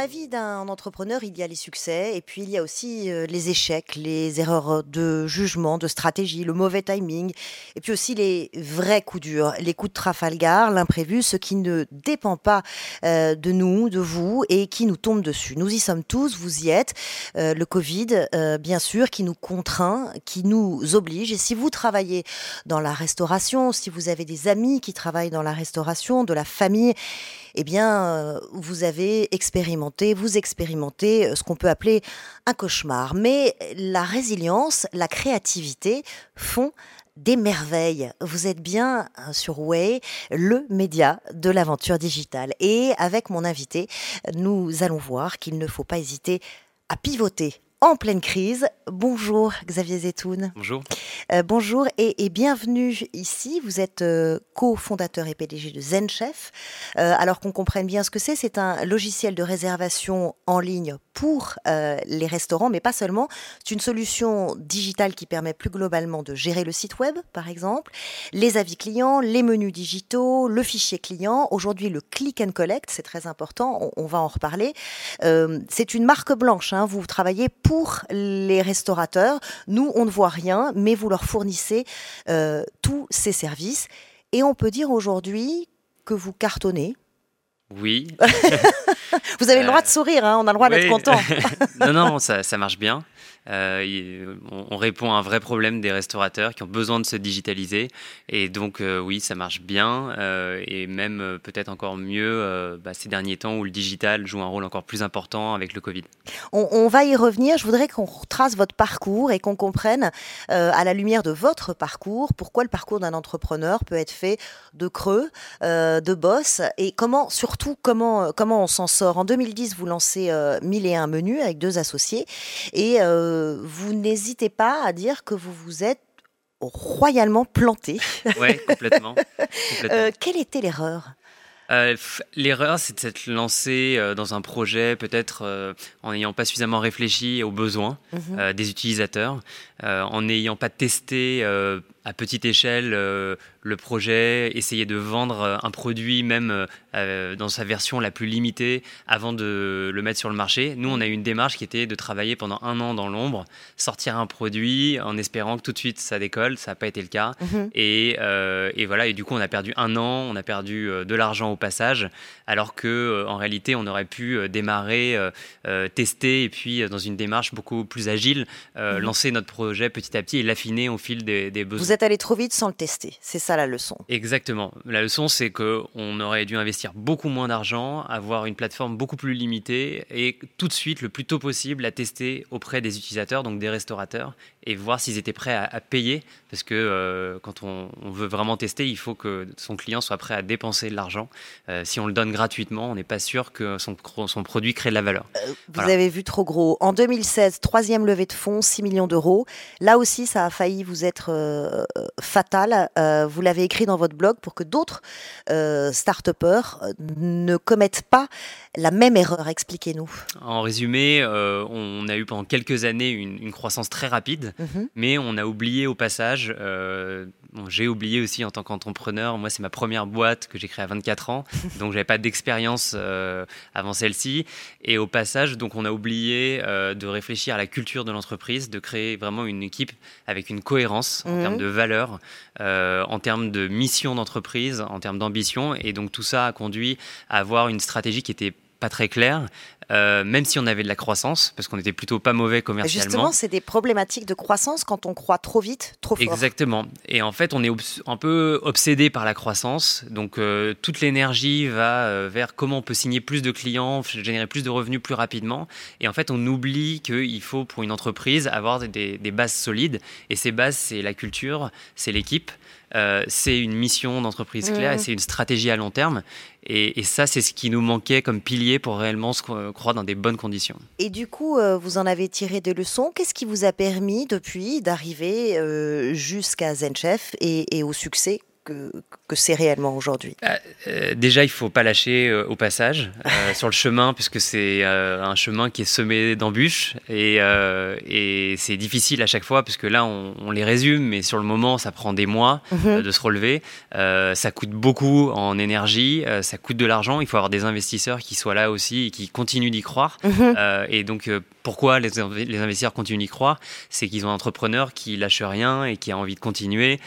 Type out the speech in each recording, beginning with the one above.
la vie d'un entrepreneur, il y a les succès et puis il y a aussi euh, les échecs, les erreurs de jugement, de stratégie, le mauvais timing et puis aussi les vrais coups durs, les coups de Trafalgar, l'imprévu, ce qui ne dépend pas euh, de nous, de vous et qui nous tombe dessus. Nous y sommes tous, vous y êtes. Euh, le Covid, bien sûr, qui nous contraint, qui nous oblige. Et si vous travaillez dans la restauration, si vous avez des amis qui travaillent dans la restauration, de la famille, eh bien, euh, vous avez expérimenté, vous expérimentez euh, ce qu'on peut appeler un cauchemar. Mais la résilience, la créativité font des merveilles. Vous êtes bien euh, sur Way, le média de l'aventure digitale. Et avec mon invité, nous allons voir qu'il ne faut pas hésiter à pivoter en pleine crise. Bonjour Xavier Zetoun. Bonjour. Euh, bonjour et, bienvenue ici. Vous êtes euh, co-fondateur et PDG de ZenChef. Euh, alors qu'on comprenne bien ce que c'est, c'est un logiciel de réservation en ligne pour les restaurants, mais pas seulement. C'est une solution digitale qui permet plus globalement de gérer le site web, par exemple, les avis clients, les menus digitaux, le fichier client. Aujourd'hui, le click and collect, c'est très important. On, va en reparler. c'est une marque blanche. Hein. Vous travaillez pour les restaurateurs. Nous, on ne voit rien, mais vous leur fournissez euh, tous ces services. Et on peut dire aujourd'hui que vous cartonnez. Oui. vous avez le droit de sourire, hein, on a le droit d'être content. non, non, ça, ça marche bien. Euh, on, répond à un vrai problème des restaurateurs qui ont besoin de se digitaliser. Et donc, euh, oui, ça marche bien. Euh, et même peut-être encore mieux bah, ces derniers temps où le digital joue un rôle encore plus important avec le Covid. On, va y revenir. Je voudrais qu'on retrace votre parcours et qu'on comprenne, à la lumière de votre parcours, pourquoi le parcours d'un entrepreneur peut être fait de creux, de boss, et comment, surtout, comment, comment on s'en sort. En 2010, vous lancez 1001 menus avec deux associés. Et euh, vous n'hésitez pas à dire que vous vous êtes royalement planté. Oui, complètement. Euh, quelle était l'erreur? Euh, L'erreur, c'est de s'être lancé dans un projet peut-être en n'ayant pas suffisamment réfléchi aux besoins mhm. des utilisateurs, en n'ayant pas testé à petite échelle le projet, essayer de vendre euh, un produit même euh, euh, dans sa version la plus limitée avant de le mettre sur le marché. Nous, on a eu une démarche qui était de travailler pendant un an dans l'ombre, sortir un produit en espérant que tout de suite ça décolle. Ça n'a pas été le cas. Mhm. Et, et, voilà, et du coup, on a perdu un an, on a perdu de l'argent au passage, alors que en réalité, on aurait pu démarrer, tester et puis dans une démarche beaucoup plus agile, mhm. lancer notre projet petit à petit et l'affiner au fil des, des besoins. Vous êtes allé trop vite sans le tester. C'est ça la leçon. Exactement. La leçon, c'est qu'on aurait dû investir beaucoup moins d'argent, avoir une plateforme beaucoup plus limitée et tout de suite, le plus tôt possible, la tester auprès des utilisateurs, donc des restaurateurs, et voir s'ils étaient prêts à, payer. Parce que euh, quand on, veut vraiment tester, il faut que son client soit prêt à dépenser de l'argent. Euh, si on le donne gratuitement, on n'est pas sûr que son, son, produit crée de la valeur. Euh, vous avez vu trop gros. En 2016, troisième levée de fonds, 6 millions d'euros. Là aussi, ça a failli vous être fatal. vous vous l'avez écrit dans votre blog pour que d'autres euh, start-upers euh, ne commettent pas la même erreur. Expliquez-nous. En résumé, euh, on a eu pendant quelques années une, croissance très rapide, mhm. mais on a oublié au passage, j'ai oublié aussi en tant qu'entrepreneur, moi c'est ma première boîte que j'ai créée à 24 ans, donc j'avais pas d'expérience avant celle-ci, et au passage, donc on a oublié de réfléchir à la culture de l'entreprise, de créer vraiment une équipe avec une cohérence en mhm. termes de valeurs, en termes termes de mission d'entreprise, en termes d'ambition. Et donc tout ça a conduit à avoir une stratégie qui était pas très claire, euh, même si on avait de la croissance, parce qu'on était plutôt pas mauvais commercialement. Justement, c'est des problématiques de croissance quand on croit trop vite, trop fort. Exactement. Et en fait, on est un peu obsédé par la croissance. Donc, euh, toute l'énergie va euh, vers comment on peut signer plus de clients, générer plus de revenus plus rapidement. Et en fait, on oublie qu'il faut, pour une entreprise, avoir des, des bases solides. Et ces bases, c'est la culture, c'est l'équipe. Euh, c'est une mission d'entreprise claire et c'est une stratégie à long terme. Et, ça, c'est ce qui nous manquait comme pilier pour réellement se croire dans des bonnes conditions. Et du coup, euh, vous en avez tiré des leçons. Qu'est-ce qui vous a permis depuis d'arriver euh, jusqu'à ZenChef et, au succès? Que, que c'est réellement aujourd'hui bah, euh, Déjà, il ne faut pas lâcher euh, au passage euh, sur le chemin, puisque c'est un chemin qui est semé d'embûches et, et c'est difficile à chaque fois, puisque là, on, les résume, mais sur le moment, ça prend des mois mhm. de se relever. ça coûte beaucoup en énergie, ça coûte de l'argent. Il faut avoir des investisseurs qui soient là aussi et qui continuent d'y croire. Mhm. et donc, pourquoi les, les investisseurs continuent d'y croire? C'est qu'ils ont un entrepreneur qui lâche rien et qui a envie de continuer,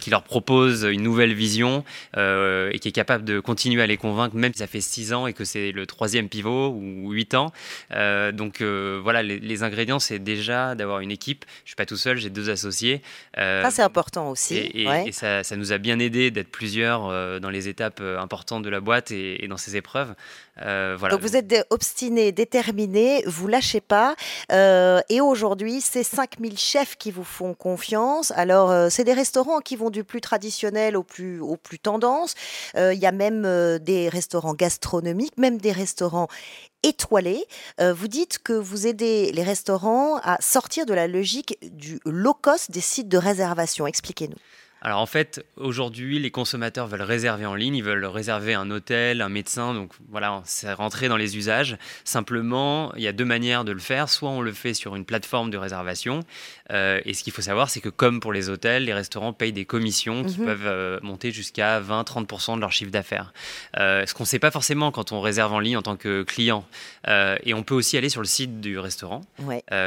qui leur propose une nouvelle vision euh, et qui est capable de continuer à les convaincre, même si ça fait six ans et que c'est le troisième pivot ou huit ans. Euh, donc euh, voilà, les, ingrédients, c'est déjà d'avoir une équipe. Je suis pas tout seul, j'ai deux associés. ça, c'est important aussi. Et, ça, ça, nous a bien aidé d'être plusieurs dans les étapes importantes de la boîte et, dans ces épreuves. Voilà. Donc vous êtes obstiné, déterminé, vous lâchez pas. et aujourd'hui, c'est 5000 chefs qui vous font confiance. Alors, c'est des restaurants qui vont du plus traditionnel au plus, au plus tendance. Euh, il y a même euh, des restaurants gastronomiques, même des restaurants étoilés. Euh, vous dites que vous aidez les restaurants à sortir de la logique du low cost des sites de réservation. Expliquez-nous. Alors en fait, aujourd'hui, les consommateurs veulent réserver en ligne, ils veulent réserver un hôtel, un médecin, donc voilà, c'est rentré dans les usages. Simplement, il y a deux manières de le faire. Soit on le fait sur une plateforme de réservation, euh, et ce qu'il faut savoir, c'est que comme pour les hôtels, les restaurants payent des commissions qui mhm. peuvent euh, monter jusqu'à 20-30% de leur chiffre d'affaires. Euh, ce qu'on ne sait pas forcément quand on réserve en ligne en tant que client. et on peut aussi aller sur le site du restaurant.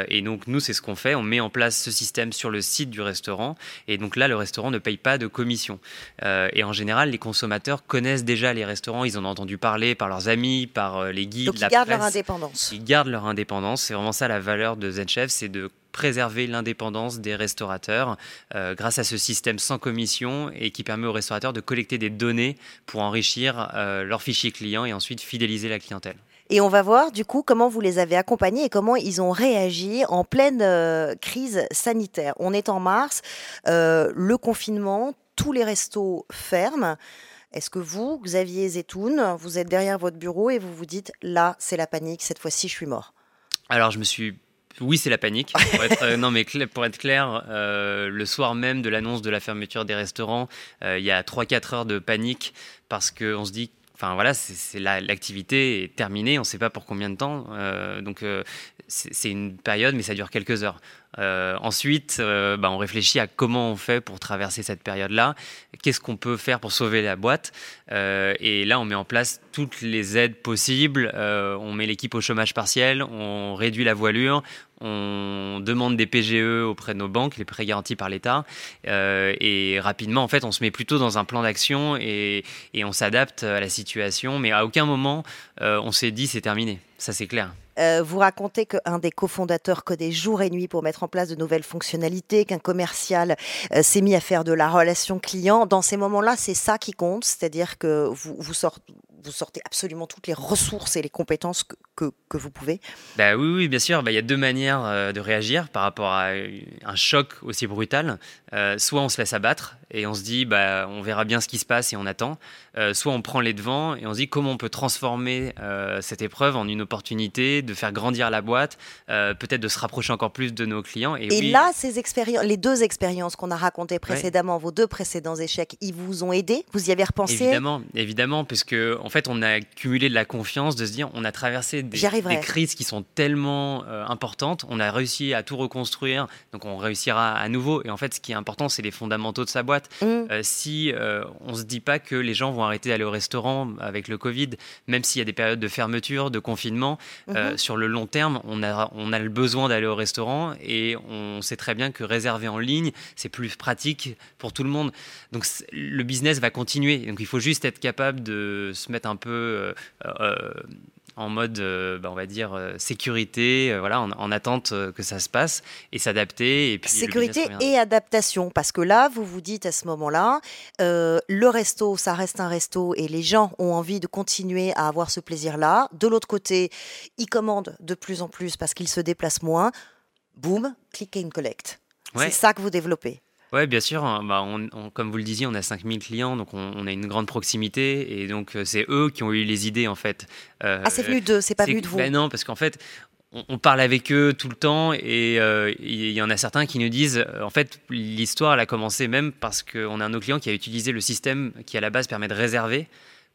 et donc nous, c'est ce qu'on fait. On met en place ce système sur le site du restaurant. Et donc là, le restaurant ne paye pas de commission. et en général, les consommateurs connaissent déjà les restaurants. Ils en ont entendu parler par leurs amis, par les guides. Donc ils gardent leur indépendance. Ils gardent leur indépendance. C'est vraiment ça la valeur de ZenChef, c'est de préserver l'indépendance des restaurateurs euh, grâce à ce système sans commission et qui permet aux restaurateurs de collecter des données pour enrichir euh, leurs fichiers clients et ensuite fidéliser la clientèle. Et on va voir du coup comment vous les avez accompagnés et comment ils ont réagi en pleine euh, crise sanitaire. On est en mars, le confinement, tous les restos ferment. Est-ce que vous, Xavier Zetoun, vous êtes derrière votre bureau et vous vous dites là, c'est la panique, cette fois-ci, je suis mort? Alors, je me suis oui, c'est la panique. Pour être, euh, non, mais pour être clair, euh, le soir même de l'annonce de la fermeture des restaurants, euh, il y a 3-4 heures de panique parce qu'on se dit Enfin voilà, c'est l'activité est terminée, on ne sait pas pour combien de temps. donc c'est une période, mais ça dure quelques heures. Euh, ensuite, euh, bah, on réfléchit à comment on fait pour traverser cette période-là, qu'est-ce qu'on peut faire pour sauver la boîte? Euh, et là, on met en place toutes les aides possibles. on met l'équipe au chômage partiel, on réduit la voilure, on demande des PGE auprès de nos banques, les prêts garantis par l'État. et rapidement, en fait, on se met plutôt dans un plan d'action et, et on s'adapte à la situation. Mais à aucun moment, on s'est dit c'est terminé. Ça, c'est clair. Euh, vous racontez qu'un des cofondateurs codait jour et nuit pour mettre en place de nouvelles fonctionnalités, qu'un commercial euh, s'est mis à faire de la relation client. Dans ces moments-là, c'est ça qui compte, c'est-à-dire que vous, vous, sortez, absolument toutes les ressources et les compétences que, vous pouvez bah oui, oui, bien sûr. Bah, il y a deux manières euh, de réagir par rapport à un choc aussi brutal. Soit on se laisse abattre et on se dit bah, on verra bien ce qui se passe et on attend. Euh, soit on prend les devants et on se dit comment on peut transformer cette épreuve en une opportunité de faire grandir la boîte, peut-être de se rapprocher encore plus de nos clients. Et, là, ces expériences, les deux expériences qu'on a racontées précédemment, vos deux précédents échecs, ils vous ont aidé Vous y avez repensé? Évidemment, évidemment, puisque en fait, on a cumulé de la confiance, de se dire, on a traversé des, crises qui sont tellement euh, importantes, on a réussi à tout reconstruire, donc on réussira à nouveau. Et en fait, ce qui est important, c'est les fondamentaux de sa boîte. Mm. Euh, si euh, on se dit pas que les gens vont arrêter d'aller au restaurant avec le Covid, même s'il y a des périodes de fermeture, de confinement, mm-hmm. sur le long terme, on a, on a le besoin d'aller au restaurant et on sait très bien que réserver en ligne, c'est plus pratique pour tout le monde. Donc le business va continuer. Donc il faut juste être capable de se mettre un peu euh, euh, en mode, euh, bah, on va dire, sécurité, voilà, en, attente que ça se passe et s'adapter. Et puis sécurité et adaptation, parce que là, vous vous dites à ce moment-là, le resto, ça reste un resto et les gens ont envie de continuer à avoir ce plaisir-là. De l'autre côté, ils commandent de plus en plus parce qu'ils se déplacent moins. Boum, click and collect. C'est ça que vous développez. Oui, bien sûr. Hein. Bah, comme vous le disiez, on a 5000 clients, donc on, a une grande proximité. Et donc, euh, c'est eux qui ont eu les idées, en fait. Euh, ah, c'est venu d'eux, c'est pas venu de vous ben Non, parce qu'en fait, on, parle avec eux tout le temps et euh, il y en a certains qui nous disent en fait l'histoire elle a commencé même parce qu'on a un de nos clients qui a utilisé le système qui à la base permet de réserver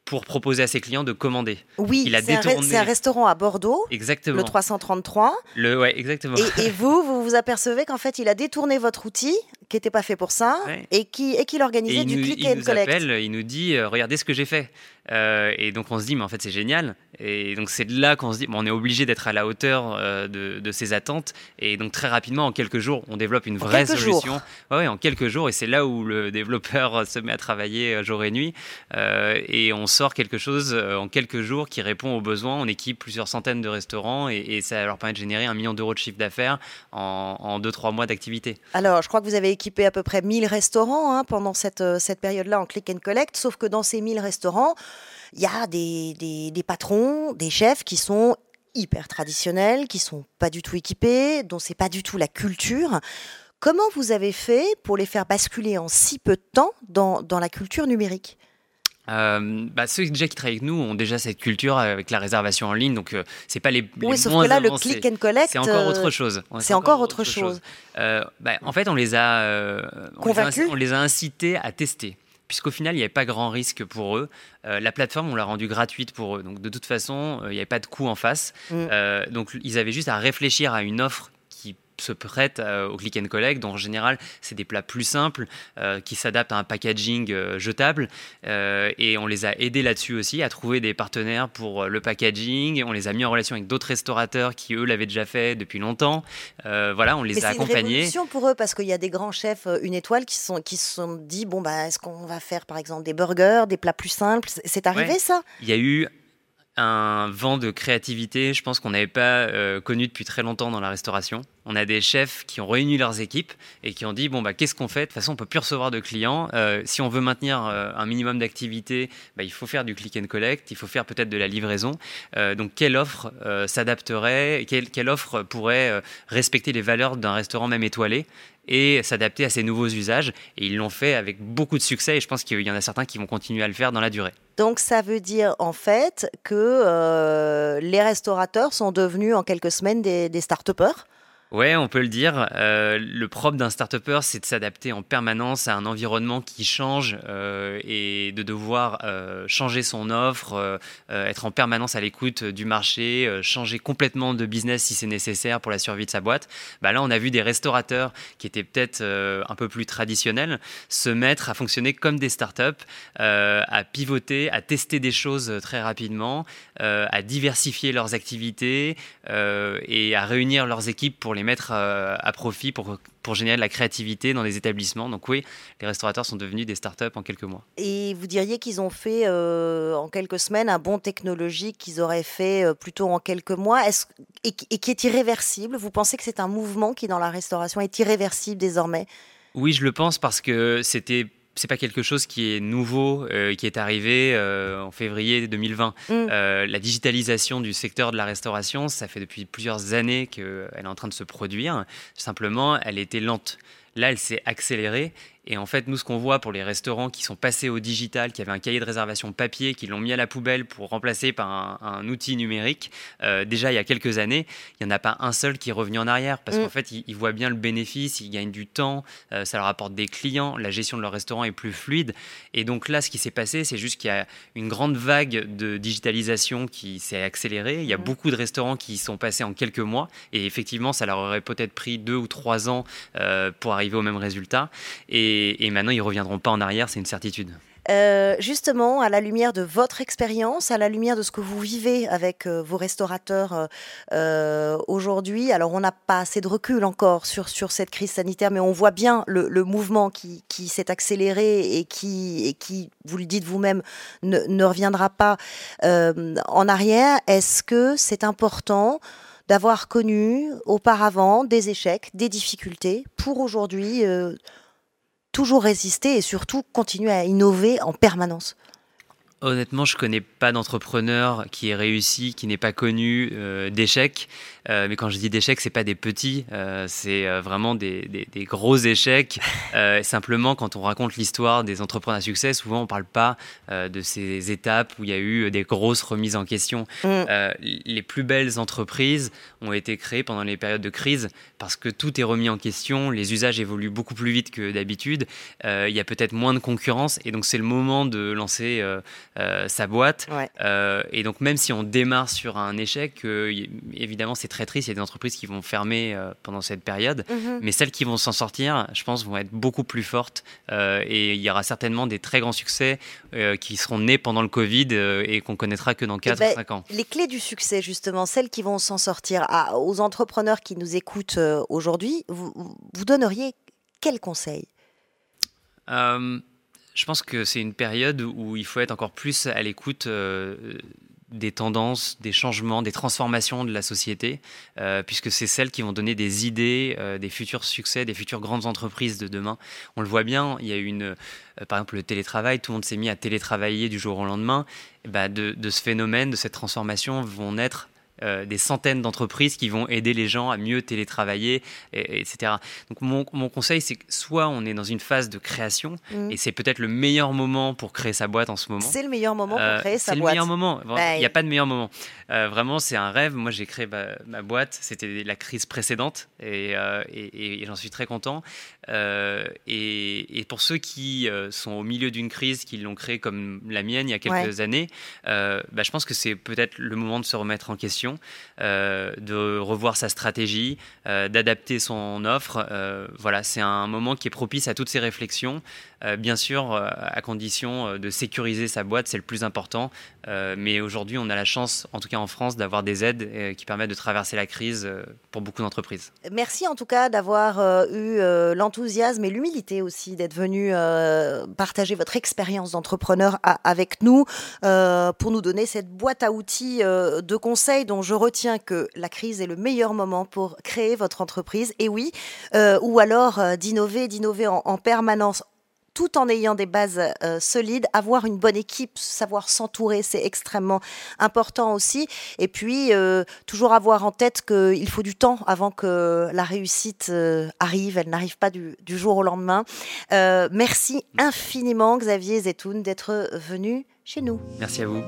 pour proposer à ses clients de commander. Oui, c'est un, restaurant à Bordeaux. Exactement. Le 333. Le, ouais, exactement. Et, vous, vous vous apercevez qu'en fait, il a détourné votre outil qui n'était pas fait pour ça et qui et qu'il organisait du click and collect. Appelle, il nous dit euh, regardez ce que j'ai fait. Euh, et donc on se dit, mais en fait c'est génial. Et donc c'est de là qu'on se dit, bon, on est obligé d'être à la hauteur euh, de, de, ces attentes. Et donc très rapidement, en quelques jours, on développe une vraie solution. Ouais, en quelques jours. Et c'est là où le développeur se met à travailler euh, jour et nuit. et on sort quelque chose en quelques jours qui répond aux besoins. On équipe plusieurs centaines de restaurants et, ça leur permet de générer un million d'euros de chiffre d'affaires en 2-3 mois d'activité. Alors je crois que vous avez équipé à peu près 1000 restaurants hein, pendant cette, cette période-là en click and collect. Sauf que dans ces 1000 restaurants, il y a des, patrons, des chefs qui sont hyper traditionnels, qui sont pas du tout équipés, dont c'est pas du tout la culture. Comment vous avez fait pour les faire basculer en si peu de temps dans, la culture numérique? Euh, bah, ceux déjà qui travaillent avec nous ont déjà cette culture avec la réservation en ligne, donc euh, c'est pas les, oui, sauf que là, le click and collect, c'est encore autre chose. C'est encore, autre chose. Euh, bah, en fait, on les a, on les a incités à tester puisqu'au final, il n'y avait pas grand risque pour eux. Euh, la plateforme, on l'a rendue gratuite pour eux. Donc, de toute façon, euh, il n'y avait pas de coût en face. Mm. Euh, donc, ils avaient juste à réfléchir à une offre se prêtent euh, au click and collect. Donc en général, c'est des plats plus simples euh, qui s'adaptent à un packaging euh, jetable. et on les a aidés là-dessus aussi à trouver des partenaires pour le packaging. On les a mis en relation avec d'autres restaurateurs qui eux l'avaient déjà fait depuis longtemps. voilà, on les a accompagnés. C'est une pour eux parce qu'il y a des grands chefs une étoile qui sont qui se sont dit bon bah est-ce qu'on va faire par exemple des burgers, des plats plus simples? C'est arrivé ça? Il y a eu un vent de créativité, je pense qu'on n'avait pas euh, connu depuis très longtemps dans la restauration. On a des chefs qui ont réuni leurs équipes et qui ont dit bon bah qu'est-ce qu'on fait? De toute façon, on peut plus recevoir de clients. Euh, si on veut maintenir euh, un minimum d'activité, bah, il faut faire du click and collect, il faut faire peut-être de la livraison. donc quelle offre s'adapterait quelle, quelle, offre pourrait respecter les valeurs d'un restaurant même étoilé? Et s'adapter à ces nouveaux usages. Et ils l'ont fait avec beaucoup de succès et je pense qu'il y en a certains qui vont continuer à le faire dans la durée. Donc ça veut dire en fait que euh, les restaurateurs sont devenus en quelques semaines des, des start-upers Ouais, on peut le dire. Euh, le propre d'un start c'est de s'adapter en permanence à un environnement qui change euh, et de devoir euh, changer son offre, être en permanence à l'écoute du marché, changer complètement de business si c'est nécessaire pour la survie de sa boîte. Bah là, on a vu des restaurateurs qui étaient peut-être un peu plus traditionnels se mettre à fonctionner comme des startups, à pivoter, à tester des choses très rapidement, à diversifier leurs activités et à réunir leurs équipes pour les mettre euh, à profit pour, pour générer de la créativité dans les établissements. Donc oui, les restaurateurs sont devenus des startups en quelques mois. Et vous diriez qu'ils ont fait euh, en quelques semaines un bon technologique qu'ils auraient fait euh, plutôt en quelques mois est et, et qui est irréversible? Vous pensez que c'est un mouvement qui dans la restauration est irréversible désormais? Oui, je le pense parce que c'était c'est pas quelque chose qui est nouveau, euh, qui est arrivé euh, en février 2020. Mm. Euh, la digitalisation du secteur de la restauration, ça fait depuis plusieurs années qu'elle est en train de se produire. Simplement, elle était lente. Là, elle s'est accélérée et en fait, nous, ce qu'on voit pour les restaurants qui sont passés au digital, qui avaient un cahier de réservation papier, qui l'ont mis à la poubelle pour remplacer par un, outil numérique, euh, déjà il y a quelques années, il n'y en a pas un seul qui est revenu en arrière parce mm. qu'en fait, ils, voient bien le bénéfice, ils gagnent du temps, euh, ça leur apporte des clients, la gestion de leur restaurant est plus fluide. Et donc là, ce qui s'est passé, c'est juste qu'il y a une grande vague de digitalisation qui s'est accélérée. Il y a mm. beaucoup de restaurants qui sont passés en quelques mois et effectivement, ça leur aurait peut-être pris deux ou trois ans euh, pour arriver au même résultat. Et et, maintenant ils reviendront pas en arrière, c'est une certitude. Euh, justement, à la lumière de votre expérience, à la lumière de ce que vous vivez avec euh, vos restaurateurs euh, aujourd'hui, alors on n'a pas assez de recul encore sur, sur cette crise sanitaire, mais on voit bien le, mouvement qui, s'est accéléré et qui, et qui, vous le dites vous-même, ne, ne, reviendra pas en arrière. Est-ce que c'est important d'avoir connu auparavant des échecs, des difficultés pour aujourd'hui toujours résister et surtout continuer à innover en permanence Honnêtement, je connais pas d'entrepreneur qui ait réussi, qui n'ait pas connu euh, d'échecs. Euh, mais quand je dis d'échecs, c'est pas des petits, euh, c'est vraiment des, des, gros échecs. simplement, quand on raconte l'histoire des entrepreneurs à succès, souvent on parle pas de ces étapes où il y a eu des grosses remises en question. Mm. les plus belles entreprises ont été créées pendant les périodes de crise parce que tout est remis en question, les usages évoluent beaucoup plus vite que d'habitude, il y a peut-être moins de concurrence et donc c'est le moment de lancer euh, sa boîte. Euh, et donc même si on démarre sur un échec, euh, évidemment c'est très triste, il y a des entreprises qui vont fermer pendant cette période, mhm. mais celles qui vont s'en sortir, je pense, vont être beaucoup plus fortes. et il y aura certainement des très grands succès qui seront nés pendant le Covid et qu'on connaîtra que dans 4 eh ou 5 ben, ans. Les clés du succès, justement, celles qui vont s'en sortir, aux entrepreneurs qui nous écoutent aujourd'hui, vous, vous donneriez quels conseils je pense que c'est une période où il faut être encore plus à l'écoute euh, des tendances, des changements, des transformations de la société, euh, puisque c'est celles qui vont donner des idées, euh, des futurs succès, des futures grandes entreprises de demain. On le voit bien, il y a une, par exemple le télétravail, tout le monde s'est mis à télétravailler du jour au lendemain. bah de, de, ce phénomène, de cette transformation vont naître euh, des centaines d'entreprises qui vont aider les gens à mieux télétravailler, etc. Donc mon, mon conseil, c'est que soit on est dans une phase de création, mmh. et c'est peut-être le meilleur moment pour créer sa boîte en ce moment. C'est le meilleur moment pour euh, créer sa boîte. C'est le meilleur moment. Il n'y a pas de meilleur moment. Euh, vraiment, c'est un rêve. Moi, j'ai créé ma, boîte. C'était la crise précédente, et, et, j'en suis très content. Et, pour ceux qui sont au milieu d'une crise, qui l'ont créée comme la mienne il y a quelques années, bah, je pense que c'est peut-être le moment de se remettre en question euh, de revoir sa stratégie, euh, d'adapter son offre. Euh, voilà, c'est un moment qui est propice à toutes ces réflexions. Bien sûr, à condition de sécuriser sa boîte, c'est le plus important. mais aujourd'hui, on a la chance, en tout cas en France, d'avoir des aides qui permettent de traverser la crise pour beaucoup d'entreprises. Merci en tout cas d'avoir eu l'enthousiasme et l'humilité aussi d'être venu partager votre expérience d'entrepreneur avec nous pour nous donner cette boîte à outils de conseils dont je retiens que la crise est le meilleur moment pour créer votre entreprise. Et oui, euh, ou alors euh, d'innover, d'innover en, permanence tout en ayant des bases euh, solides, avoir une bonne équipe, savoir s'entourer, c'est extrêmement important aussi. Et puis, toujours avoir en tête qu'il faut du temps avant que la réussite arrive. Elle n'arrive pas du, jour au lendemain. merci infiniment, Xavier Zetoun, d'être venu chez nous. Merci à vous.